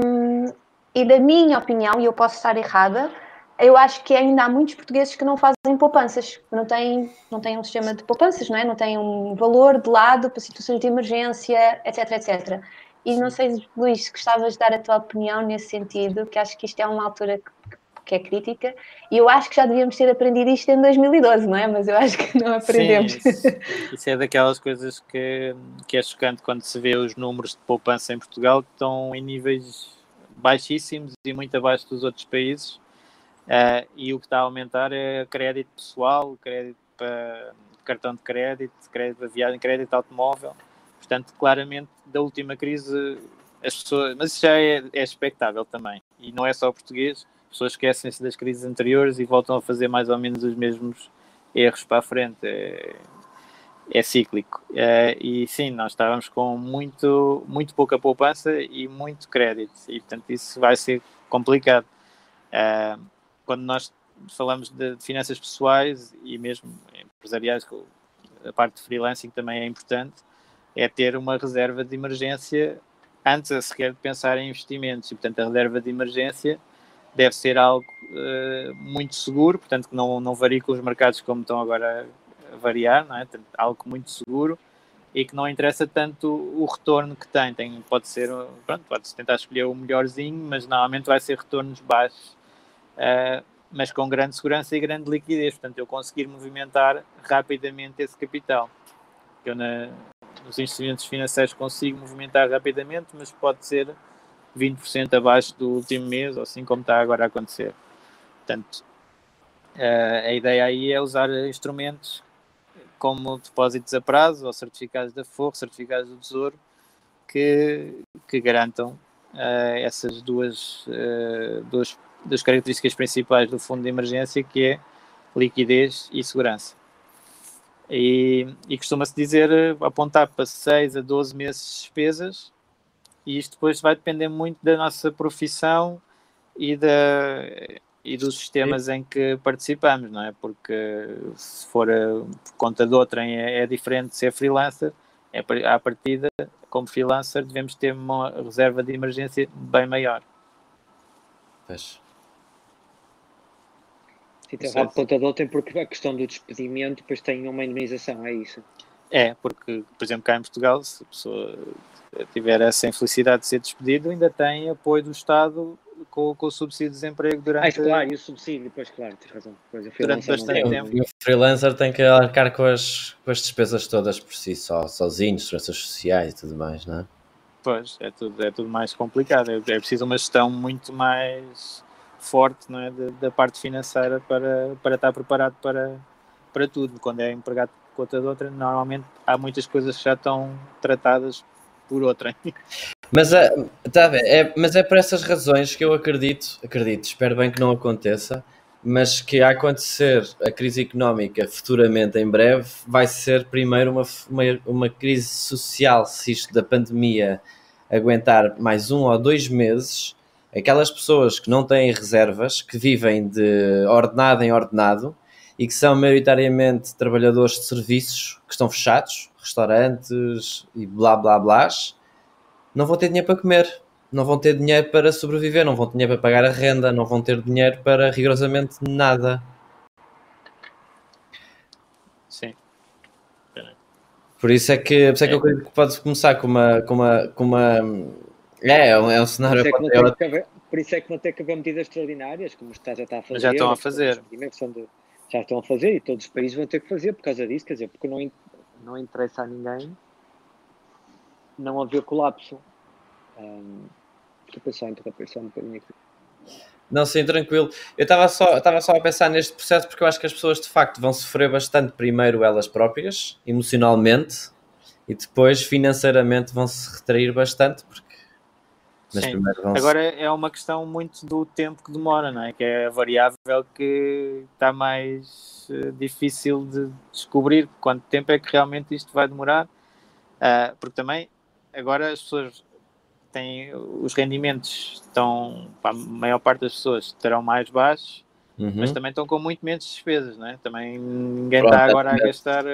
e da minha opinião, e eu posso estar errada, eu acho que ainda há muitos portugueses que não fazem poupanças, não têm, não têm um sistema de poupanças, não é? Não têm um valor de lado para situações de emergência, etc, etc. E não sei, Luís, gostavas de dar a tua opinião nesse sentido, que acho que isto é uma altura que, que é crítica, e eu acho que já devíamos ter aprendido isto em 2012, não é? Mas eu acho que não aprendemos. Sim, isso, isso, é daquelas coisas que, que é chocante quando se vê os números de poupança em Portugal que estão em níveis baixíssimos e muito abaixo dos outros países. Uh, e o que está a aumentar é crédito pessoal, crédito para cartão de crédito, crédito para viagem, crédito automóvel. Portanto, claramente, da última crise, as pessoas. Mas isso já é, é expectável também. E não é só português. As pessoas esquecem-se das crises anteriores e voltam a fazer mais ou menos os mesmos erros para a frente. É, é cíclico. É, e sim, nós estávamos com muito, muito pouca poupança e muito crédito. E, portanto, isso vai ser complicado. É, quando nós falamos de, de finanças pessoais e mesmo empresariais, a parte de freelancing também é importante é ter uma reserva de emergência antes a sequer de pensar em investimentos. E, portanto, a reserva de emergência deve ser algo uh, muito seguro, portanto, que não, não varie com os mercados como estão agora a variar, não é? Algo muito seguro e que não interessa tanto o retorno que tem. tem pode ser, pronto, pode-se tentar escolher o melhorzinho, mas normalmente vai ser retornos baixos, uh, mas com grande segurança e grande liquidez. Portanto, eu conseguir movimentar rapidamente esse capital. Eu na, nos instrumentos financeiros consigo movimentar rapidamente, mas pode ser 20% abaixo do último mês, ou assim como está agora a acontecer. Portanto, eh, a ideia aí é usar instrumentos como depósitos a prazo, ou certificados da Forro, certificados do Tesouro, que, que garantam uh, essas duas, uh, duas, duas características principais do fundo de emergência, que é liquidez e segurança. E, e costuma-se dizer apontar para 6 a 12 meses de despesas, e isto depois vai depender muito da nossa profissão e, da, e dos sistemas Sim. em que participamos, não é? Porque se for por conta de outrem é, é diferente ser freelancer, é, à partida, como freelancer, devemos ter uma reserva de emergência bem maior. Pois. Sim, então, o contador tem porque a questão do despedimento depois tem uma indemnização, é isso? É, porque, por exemplo, cá em Portugal, se a pessoa tiver essa infelicidade de ser despedido, ainda tem apoio do Estado com, com o subsídio de desemprego durante. Ah, claro, e o subsídio, pois claro, tens razão. Pois, durante bastante tempo. E o freelancer tem que arcar com as, com as despesas todas por si só, sozinho, seguranças sociais e tudo mais, não é? Pois, é tudo, é tudo mais complicado. É, é preciso uma gestão muito mais forte é, da, parte financeira para, para estar preparado para, para tudo. Quando é empregado com outra de outra, normalmente há muitas coisas que já estão tratadas por outra. Mas, é, tá é, mas é por essas razões que eu acredito, acredito, espero bem que não aconteça, mas que a acontecer a crise económica futuramente, em breve, vai ser primeiro uma, uma, uma crise social, se isto da pandemia aguentar mais um ou dois meses, aquelas pessoas que não têm reservas, que vivem de ordenado em ordenado e que são maioritariamente trabalhadores de serviços que estão fechados, restaurantes e blá blá blá, não vão ter dinheiro para comer, não vão ter dinheiro para sobreviver, não vão ter dinheiro para pagar a renda, não vão ter dinheiro para rigorosamente nada. Sim. Por isso é que, por isso é que eu acredito que pode começar com uma, com uma, com uma é, é um, é um cenário. Por isso é, que haver, por isso é que não tem que haver medidas extraordinárias, como está, já está a fazer. Já estão a fazer. Já estão a fazer e todos os países vão ter que fazer por causa disso, quer dizer, porque não, não interessa a ninguém não haver colapso. Um, desculpa só interromper só um bocadinho aqui. Não, sim, tranquilo. Eu estava só, estava só a pensar neste processo porque eu acho que as pessoas de facto vão sofrer bastante primeiro elas próprias, emocionalmente, e depois financeiramente vão se retrair bastante porque Sim. Agora é uma questão muito do tempo que demora, não é? Que é a variável que está mais uh, difícil de descobrir quanto tempo é que realmente isto vai demorar, uh, porque também agora as pessoas têm os rendimentos estão, para a maior parte das pessoas terão mais baixos, uhum. mas também estão com muito menos despesas, não é? Também ninguém Pronto, está agora a gastar.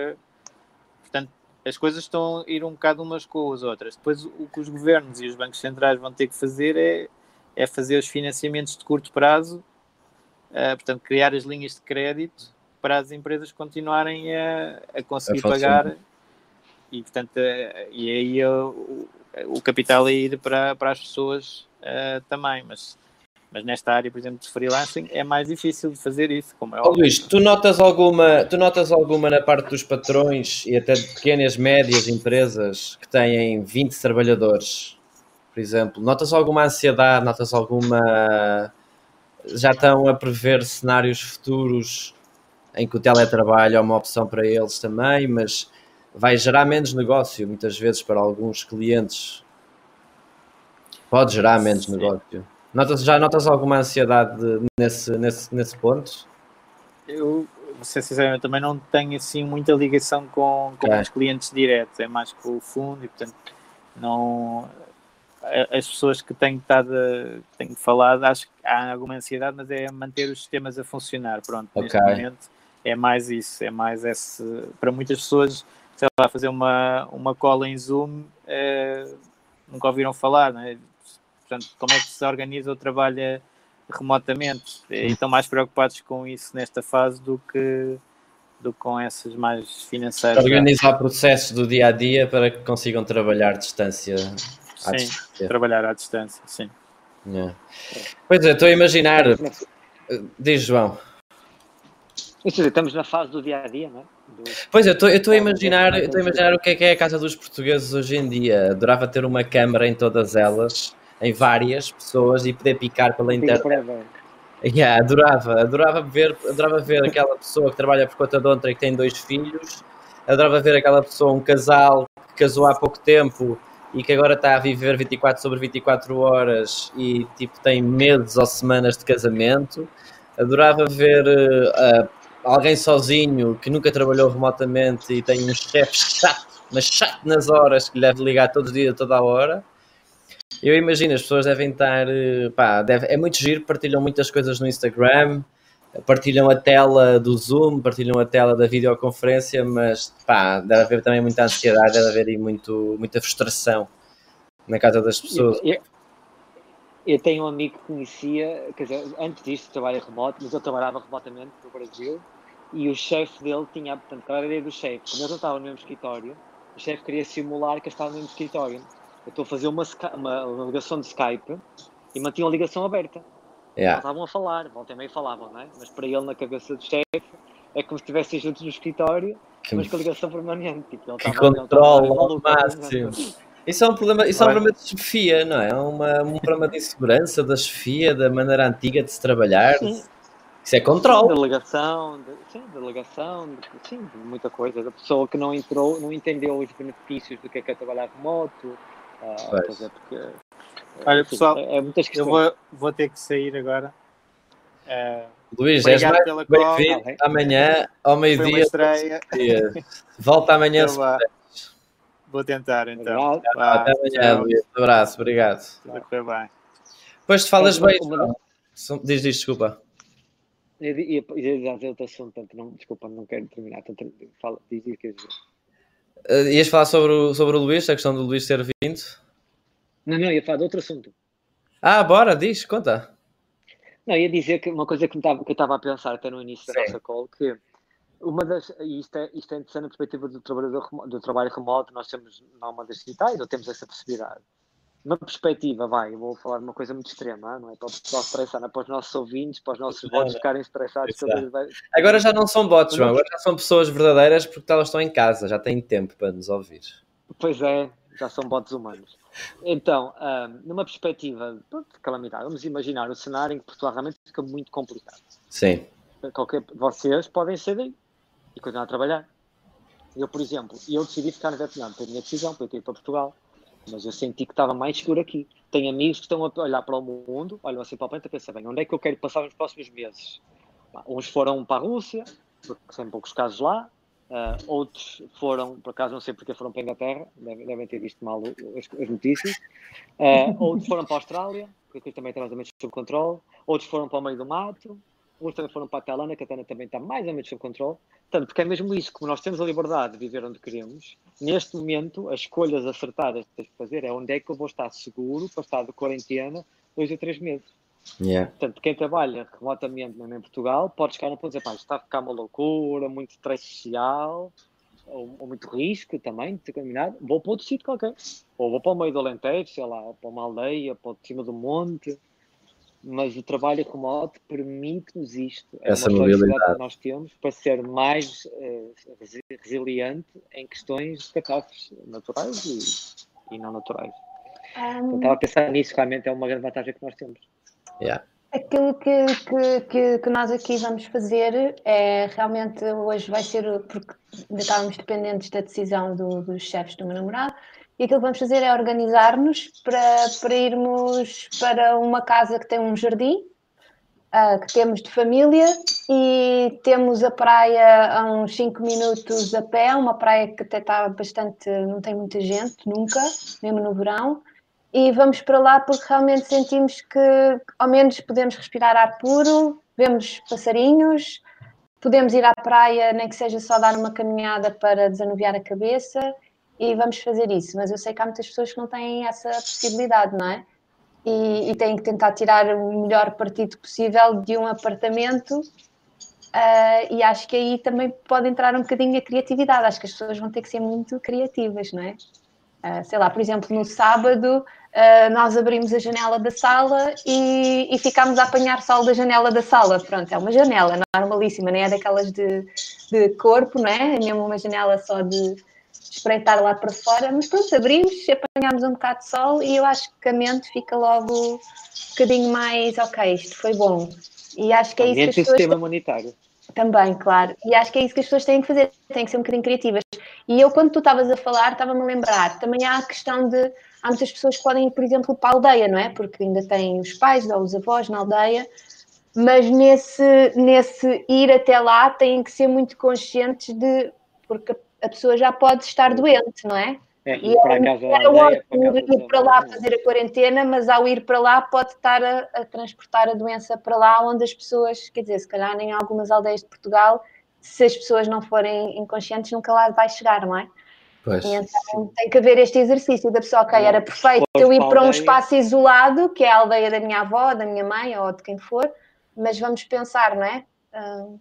Eh, as coisas estão a ir um bocado umas com as outras. Depois, o que os governos e os bancos centrais vão ter que fazer é, é fazer os financiamentos de curto prazo, uh, portanto, criar as linhas de crédito para as empresas continuarem a, a conseguir é pagar e portanto uh, e aí uh, o, o, capital a ir para, para as pessoas uh, também, mas mas nesta área, por exemplo, de freelancing, é mais difícil de fazer isso, como é oh, Luís, tu notas alguma, tu notas alguma na parte dos patrões e até de pequenas, médias empresas que têm 20 trabalhadores, por exemplo, notas alguma ansiedade, notas alguma já estão a prever cenários futuros em que o teletrabalho é uma opção para eles também, mas vai gerar menos negócio muitas vezes para alguns clientes. Pode gerar menos Sim. negócio. Notas, já notas alguma ansiedade nesse, nesse, nesse ponto? Eu, ser sincero, também não tenho assim muita ligação com, com é. os clientes diretos, é mais com o fundo e portanto não as pessoas que têm estado tenho falado, acho que há alguma ansiedade, mas é manter os sistemas a funcionar. Pronto, okay. neste momento é mais isso, é mais esse para muitas pessoas, sei lá, fazer uma, uma cola em Zoom é, nunca ouviram falar, não é? Portanto, como é que se organiza ou trabalha remotamente? E estão mais preocupados com isso nesta fase do que, do que com essas mais financeiras. Organizar processos do dia a dia para que consigam trabalhar à distância. À sim, distância. trabalhar à distância, sim. Yeah. Pois é, estou a imaginar. Diz João. Estamos na fase do dia a dia, não é? Do... Pois, eu estou a imaginar, estou a imaginar o que é que é a casa dos portugueses hoje em dia. Adorava ter uma câmara em todas elas em várias pessoas e poder picar pela internet. Yeah, adorava, adorava ver, adorava ver aquela pessoa que trabalha por conta de outra e que tem dois filhos, adorava ver aquela pessoa, um casal que casou há pouco tempo e que agora está a viver 24 sobre 24 horas e tipo tem meses ou semanas de casamento. Adorava ver uh, alguém sozinho que nunca trabalhou remotamente e tem um chefe chato, mas chato nas horas, que lhe deve ligar todos os dias, toda a hora. Eu imagino, as pessoas devem estar, eh, pá, deve, é muito giro, partilham muitas coisas no Instagram, partilham a tela do Zoom, partilham a tela da videoconferência, mas pá, deve haver também muita ansiedade, deve haver aí muito, muita frustração na casa das pessoas. Eu, eu, tenho um amigo que conhecia, quer dizer, antes disto trabalha remoto, mas eu trabalhava remotamente no Brasil e o chefe dele tinha, portanto, qual era a ideia do chefe? Como eu não estava no mesmo escritório, o chefe queria simular que eu estava no mesmo escritório. Eu estou a fazer uma, uma, uma ligação de Skype e mantinha a ligação aberta. Yeah. Estavam a falar, volta e meio falavam, não é? Mas para ele, na cabeça do chefe, é como se estivessem juntos no escritório, que... mas com a ligação permanente. Tipo, ele que estava, controla ao máximo. Isso é um problema, isso é um problema de chefia, não é? É uma, um problema de insegurança da chefia, da maneira antiga de se trabalhar. Sim. Isso é controle. Delegação, de, sim, delegação, de, sim, de muita coisa. Da pessoa que não entrou, não entendeu os benefícios do que é, que é trabalhar remoto. Uh, é porque, Olha, pessoal, é, é muitas eu vou, vou ter que sair agora. Uh, Luís, és mais bem-vindo amanhã ao meio-dia. Volta amanhã se Vou tentar então. Até amanhã, Luís. Um abraço, obrigado. Tudo correr bem. Depois te falas bem. Diz, diz, desculpa. Eu ia dizer outro assunto, portanto, não, desculpa, não quero terminar. Tanto, fala, diz que dizer. Uh, ias falar sobre o, sobre o Luís, a questão do Luís ter vindo? Não, não, ia falar de outro assunto. Ah, bora, diz, conta. Não, ia dizer que uma coisa que, tava, que eu estava a pensar até no início Sim. da nossa call, que uma das, e isto é, isto é interessante na perspectiva do, trabalhador, do trabalho remoto, nós temos nómadas digitais, ou temos essa possibilidade. Uma perspectiva, vai, eu vou falar de uma coisa muito extrema, não é para o pessoal estressar, não é para os nossos ouvintes, para os nossos bots ficarem estressados. Agora já não são bots, João, agora já são pessoas verdadeiras porque elas estão em casa, já têm tempo para nos ouvir. Pois é, já são bots humanos. Então, um, numa perspectiva de calamidade, vamos imaginar o cenário em que Portugal realmente fica muito complicado. Sim. Qualquer, vocês podem ser daí e continuar a trabalhar. Eu, por exemplo, eu decidi ficar no Vietnã, foi a minha decisão, foi ir para Portugal, mas eu senti que estava mais seguro aqui. Tenho amigos que estão a olhar para o mundo, olham assim para o planeta e pensam, bem, onde é que eu quero passar nos próximos meses? Uns foram para a Rússia, porque são poucos casos lá, Uh, outros foram, por acaso não sei porque foram para a Inglaterra, devem, devem ter visto mal as, as notícias. Uh, outros foram para a Austrália, porque também está mais ou menos sob controle. Outros foram para o meio do mato. Outros também foram para a Tailândia, que a Tailândia também está mais ou menos sob controle. Portanto, porque é mesmo isso, como nós temos a liberdade de viver onde queremos, neste momento as escolhas acertadas que tens de fazer é onde é que eu vou estar seguro para estar de quarentena dois ou três meses. Yeah. Portanto, quem trabalha remotamente mesmo em Portugal pode chegar no ponto de dizer, pá, está a ficar uma loucura, muito stress social, ou, ou, muito risco também de ter caminhado, vou para outro sítio qualquer. Ou vou para o meio do Alentejo, sei lá, para uma aldeia, para cima do monte. Mas o trabalho remoto permite-nos isto. É Essa uma mobilidade que nós temos para ser mais uh, resiliente em questões de catástrofes naturais e, e não naturais. Um... Então, estava a pensar nisso, realmente é uma grande vantagem que nós temos. Yeah. Aquilo que, que, que, que, nós aqui vamos fazer é realmente hoje vai ser, porque ainda estávamos dependentes da decisão do, dos chefes do meu namorado, e aquilo que vamos fazer é organizar-nos para, para irmos para uma casa que tem um jardim, uh, que temos de família, e temos a praia a uns 5 minutos a pé, uma praia que até está bastante, não tem muita gente, nunca, mesmo no verão. E vamos para lá porque realmente sentimos que ao menos podemos respirar ar puro, vemos passarinhos, podemos ir à praia, nem que seja só dar uma caminhada para desanuviar a cabeça e vamos fazer isso. Mas eu sei que há muitas pessoas que não têm essa possibilidade, não é? E, e têm que tentar tirar o melhor partido possível de um apartamento. Uh, e acho que aí também pode entrar um bocadinho a criatividade. Acho que as pessoas vão ter que ser muito criativas, não é? Uh, sei lá, por exemplo, no sábado uh, nós abrimos a janela da sala e, e ficámos a apanhar sol da janela da sala. Pronto, é uma janela normalíssima, nem é daquelas de, de corpo, não é? É mesmo uma janela só de espreitar lá para fora, mas pronto, abrimos, apanhámos um bocado de sol e eu acho que a mente fica logo um bocadinho mais, ok, isto foi bom. E acho que é isso que as pessoas... sistema imunitário. Também, claro. E acho que é isso que as pessoas têm que fazer, têm que ser um bocadinho criativas. E eu, quando tu estavas a falar, estava-me a lembrar, também há a questão de há muitas pessoas que podem ir, por exemplo, para a aldeia, não é? Porque ainda têm os pais ou os avós na aldeia. mas nesse, nesse ir até lá têm que ser muito conscientes de porque a pessoa já pode estar doente, não é? É, e para casa era ótimo ir para lá fazer a quarentena, mas ao ir para lá pode estar a, a, transportar a doença para lá, onde as pessoas, quer dizer, se calhar em algumas aldeias de Portugal, se as pessoas não forem inconscientes, nunca lá vai chegar, não é? Pois. E então tem que haver este exercício da pessoa, ok, era perfeito eu ir para um espaço isolado, que é a aldeia da minha avó, da minha mãe ou de quem for, mas vamos pensar, não é? Uh,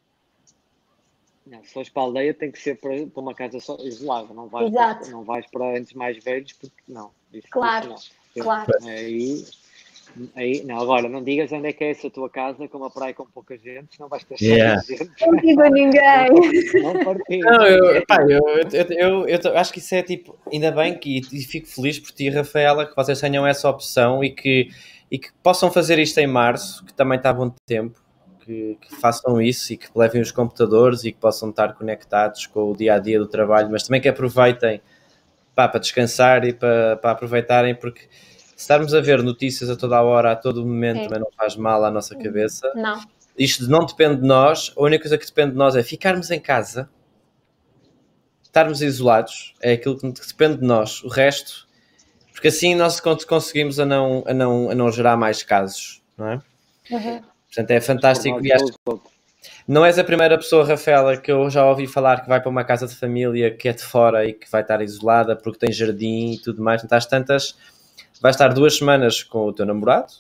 não, se fores para a aldeia tem que ser para, para uma casa só, isolada, não vais, para, não vais para antes mais velhos, porque não. Isso, claro, isso não. claro. Aí, aí, não, agora, não digas onde é que é essa tua casa, com uma praia com pouca gente, não vais ter yeah. gente. Não digo a ninguém. Não, não eu, pá, eu, eu, eu, eu, acho que isso é tipo, ainda bem que e fico feliz por ti, Rafaela, que vocês tenham essa opção e que, e que possam fazer isto em março, que também está bom tempo que, que, façam isso e que levem os computadores e que possam estar conectados com o dia a dia do trabalho, mas também que aproveitem pá, para descansar e para, para aproveitarem, porque se estarmos a ver notícias a toda a hora, a todo momento, é. também não faz mal à nossa cabeça. Não. Isto não depende de nós, a única coisa que depende de nós é ficarmos em casa, estarmos isolados, é aquilo que depende de nós. O resto, porque assim nós conseguimos a não, a não, a não gerar mais casos, não é? Uhum. Portanto, é fantástico. E acho, não és a primeira pessoa, Rafaela, que eu já ouvi falar que vai para uma casa de família que é de fora e que vai estar isolada porque tem jardim e tudo mais. Então, às tantas, vai estar duas semanas com o teu namorado,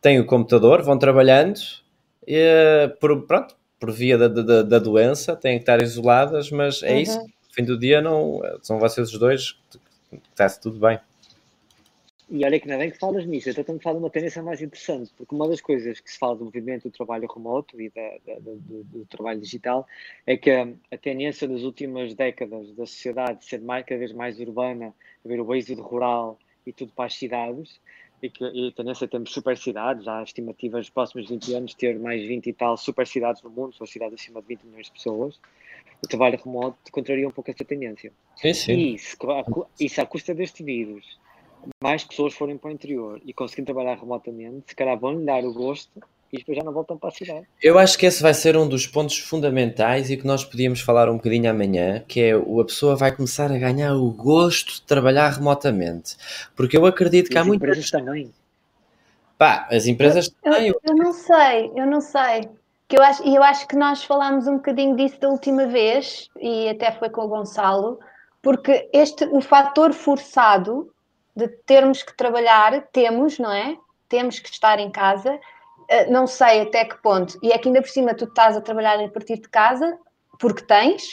tem o computador, vão trabalhando, e, por, pronto, por via da, da, da doença, têm que estar isoladas, mas é uhum. isso. No fim do dia, não, são vocês os dois, está-se tudo bem. E olha que não é bem que falas nisso, estou a falar de uma tendência mais interessante, porque uma das coisas que se fala do movimento do trabalho remoto e da, da, do, do, trabalho digital é que a, a, tendência das últimas décadas da sociedade ser mais, cada vez mais urbana, haver o êxodo rural e tudo para as cidades, e, que, e a tendência a termos super cidades, há estimativas nos próximos 20 anos ter mais 20 e tal super cidades no mundo, são cidades acima de 20 milhões de pessoas, o trabalho remoto contraria um pouco essa tendência. Sim, sim. E isso, isso à custa deste vírus mais pessoas forem para o interior e conseguirem trabalhar remotamente, se calhar vão lhe dar o gosto e depois já não voltam para a cidade. Eu acho que esse vai ser um dos pontos fundamentais e que nós podíamos falar um bocadinho amanhã, que é a pessoa vai começar a ganhar o gosto de trabalhar remotamente. Porque eu acredito e que há muitas... empresas também. Pá, as empresas eu, também... Eu, eu não sei, eu não sei. Que eu acho, e eu acho que nós falámos um bocadinho disso da última vez, e até foi com o Gonçalo, porque este, o fator forçado de termos que trabalhar, temos, não é? Temos que estar em casa, uh, não sei até que ponto, e é que ainda por cima tu estás a trabalhar a partir de casa, porque tens,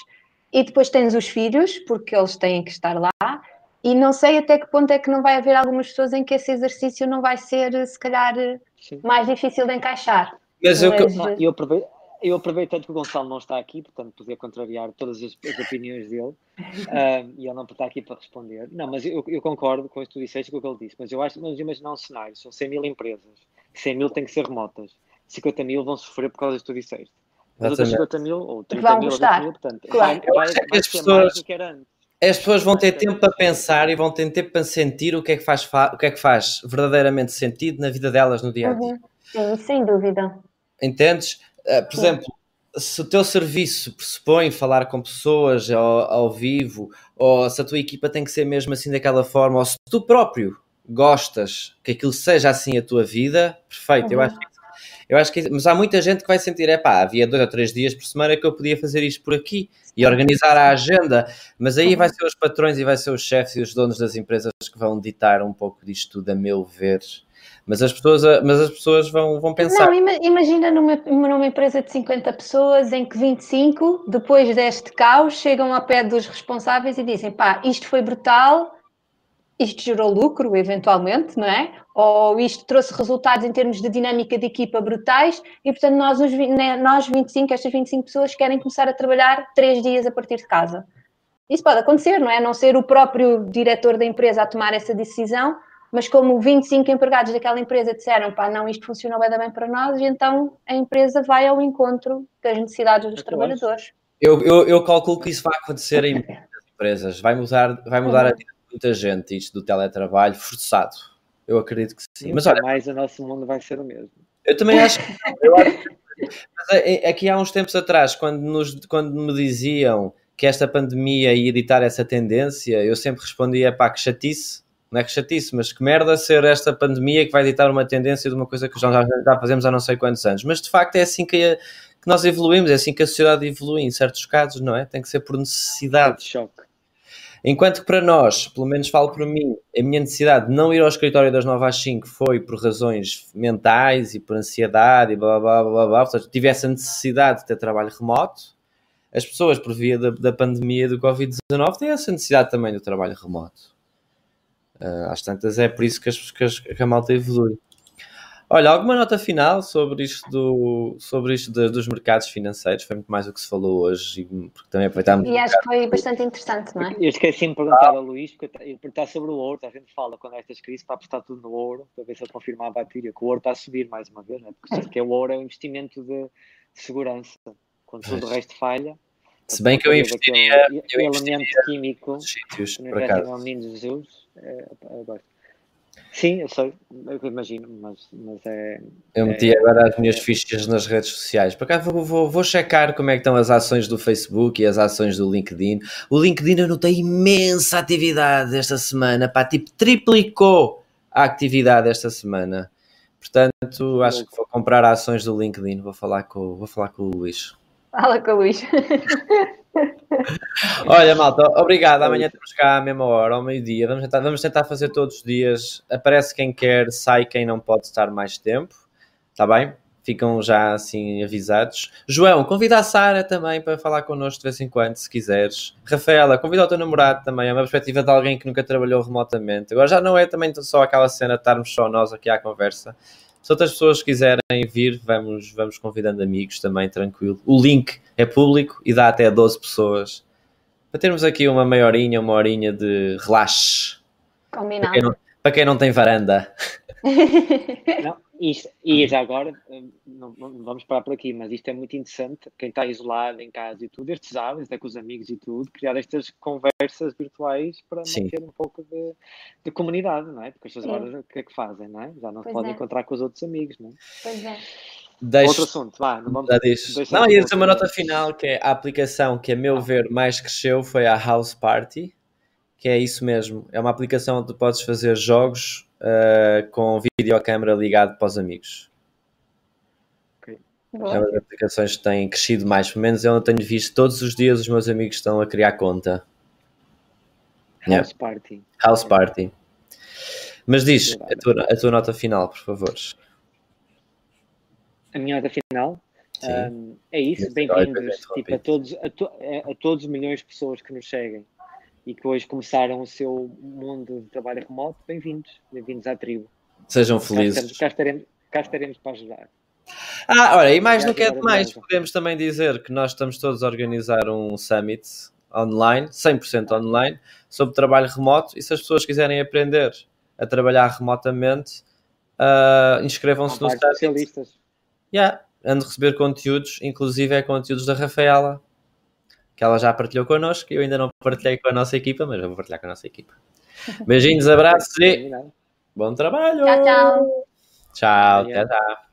e depois tens os filhos, porque eles têm que estar lá, e não sei até que ponto é que não vai haver algumas pessoas em que esse exercício não vai ser, se calhar, Sim. mais difícil de encaixar. Mas, Mas eu, eu, aproveito, eu aproveito que o Gonçalo não está aqui, portanto podia contrariar todas as, as opiniões dele um, e ele não está aqui para responder. Não, mas eu, eu concordo com o que tu disseste com o que ele disse, mas eu acho, vamos imaginar um cenário, são 100 mil empresas, 100 mil têm que ser remotas, 50 mil vão sofrer por causa do que tu disseste. As outras 50 mil ou 30 vão mil ou 20 mil, portanto, claro. vai, vai, vai as pessoas... do que era antes. As pessoas vão ter tempo para pensar e vão ter tempo para sentir o que é que faz, o que é que faz verdadeiramente sentido na vida delas no dia a dia. Uhum. Sim, sem dúvida. Entendes? Uh, por exemplo, se o teu serviço pressupõe falar com pessoas ao, ao, vivo, ou se a tua equipa tem que ser mesmo assim daquela forma, ou se tu próprio gostas que aquilo seja assim a tua vida, perfeito. Uhum. Eu, acho que, eu acho que. Mas há muita gente que vai sentir, é pá, havia dois ou três dias por semana que eu podia fazer isto por aqui e organizar a agenda, mas aí vai ser os patrões e vai ser os chefes e os donos das empresas que vão ditar um pouco disto tudo, a meu ver. Mas as pessoas, mas as pessoas vão, vão pensar. Não, imagina numa, numa empresa de 50 pessoas em que 25, depois deste caos, chegam ao pé dos responsáveis e dizem: pá, isto foi brutal, isto gerou lucro, eventualmente, não é? Ou isto trouxe resultados em termos de dinâmica de equipa brutais e, portanto, nós, os, né, nós 25, estas 25 pessoas querem começar a trabalhar três dias a partir de casa. Isso pode acontecer, não é? Não ser o próprio diretor da empresa a tomar essa decisão, mas como 25 empregados daquela empresa disseram, pá, não, isto funcionou bem para nós, e então a empresa vai ao encontro das necessidades dos trabalhadores. Eu, eu, eu, calculo que isso vai acontecer em muitas empresas, vai mudar, vai mudar a vida de muita gente, isto do teletrabalho forçado. Eu acredito que sim. Mas olha, mais o nosso mundo vai ser o mesmo. Eu também acho que. Eu acho que mas aqui há uns tempos atrás, quando, nos, quando me diziam que esta pandemia ia editar essa tendência, eu sempre respondia, pá, que chatice, não é que chatice, mas que merda ser esta pandemia que vai editar uma tendência de uma coisa que já, já fazemos há não sei quantos anos. Mas de facto é assim que, a, que nós evoluímos, é assim que a sociedade evolui em certos casos, não é? Tem que ser por necessidade. Choque. Enquanto que para nós, pelo menos falo por mim, a minha necessidade de não ir ao escritório das 9 às 5 foi por razões mentais e por ansiedade e blá blá blá blá, blá. seja, tive essa necessidade de ter trabalho remoto. As pessoas, por via da, da pandemia do Covid-19, têm essa necessidade também do trabalho remoto. Uh, às tantas, é por isso que, as, que, as, que a malta evolui. Olha, alguma nota final sobre isto, do, sobre isto de, dos mercados financeiros? Foi muito mais o que se falou hoje, porque também aproveitámos. E acho que foi bastante interessante, não é? Eu esqueci-me de perguntar ao Luís, porque eu perguntar sobre o ouro. A gente fala quando há estas crises para apostar tudo no ouro, para ver se ele confirmava a teoria, que o ouro está a subir mais uma vez, né? porque que o ouro é um investimento de segurança. Quando tudo o resto falha. Se bem que eu investiria. Aquele, eu elemento químico. Sítios, no ao menino Jesus. É, é, Sim, eu sei, eu imagino, mas, mas é. Eu meti é, agora as minhas é, fichas nas redes sociais. Para cá vou, vou, vou, checar como é que estão as ações do Facebook e as ações do LinkedIn. O LinkedIn eu notei imensa atividade esta semana, pá, tipo, triplicou a atividade esta semana. Portanto, acho que vou comprar ações do LinkedIn, vou falar com, vou falar com o Luís. Fala com o Luís. Olha, malta, obrigado. Amanhã temos cá à mesma hora, ao meio-dia. Vamos tentar, vamos tentar fazer todos os dias. Aparece quem quer, sai quem não pode estar mais tempo. Está bem? Ficam já assim avisados. João, convida a Sara também para falar connosco de vez em quando, se quiseres. Rafaela, convida o teu namorado também. É uma perspectiva de alguém que nunca trabalhou remotamente. Agora já não é também só aquela cena de estarmos só nós aqui à conversa. Se outras pessoas quiserem vir, vamos, vamos convidando amigos também, tranquilo. O link é público e dá até 12 pessoas. Para termos aqui uma meia horinha, uma horinha de relaxe. Combinado. Para quem não, para quem não tem varanda. Não, isto, e já agora, não, não, vamos parar por aqui, mas isto é muito interessante. Quem está isolado em casa e tudo, estes hábitos, até com os amigos e tudo, criar estas conversas virtuais para Sim. manter um pouco de, de, comunidade, não é? Porque as pessoas agora o que é que fazem, não é? Já não se podem é. encontrar com os outros amigos, não é? Pois é. Deixo... Outro assunto, vá, não vamos. Não, ia dizer uma nota final que é a aplicação que, a meu ah. ver, mais cresceu foi a House Party, que é isso mesmo. É uma aplicação onde tu podes fazer jogos uh, com videocâmera ligado para os amigos. Uma das aplicações que têm crescido mais, pelo menos eu não tenho visto todos os dias os meus amigos estão a criar conta. House yeah. Party. House Party. Mas diz a tua, a tua nota final, por favor. A minha nota final um, é isso. Bem-vindos tipo, a, todos, a, to, a, todos os milhões de pessoas que nos seguem e que hoje começaram o seu mundo de trabalho remoto, bem-vindos, bem-vindos à tribo. Sejam felizes. Cá estaremos, cá estaremos para ajudar. Ah, olha, e mais do que é demais, podemos também dizer que nós estamos todos a organizar um summit online, 100% online, sobre trabalho remoto, e se as pessoas quiserem aprender a trabalhar remotamente, uh, inscrevam-se no summit. Yeah, ando a receber conteúdos, inclusive é conteúdos da Rafaela, que ela já partilhou connosco, eu ainda não partilhei com a nossa equipa, mas eu vou partilhar com a nossa equipa. Beijinhos, abraços e bom trabalho! Tchau, tchau! Tchau, até já!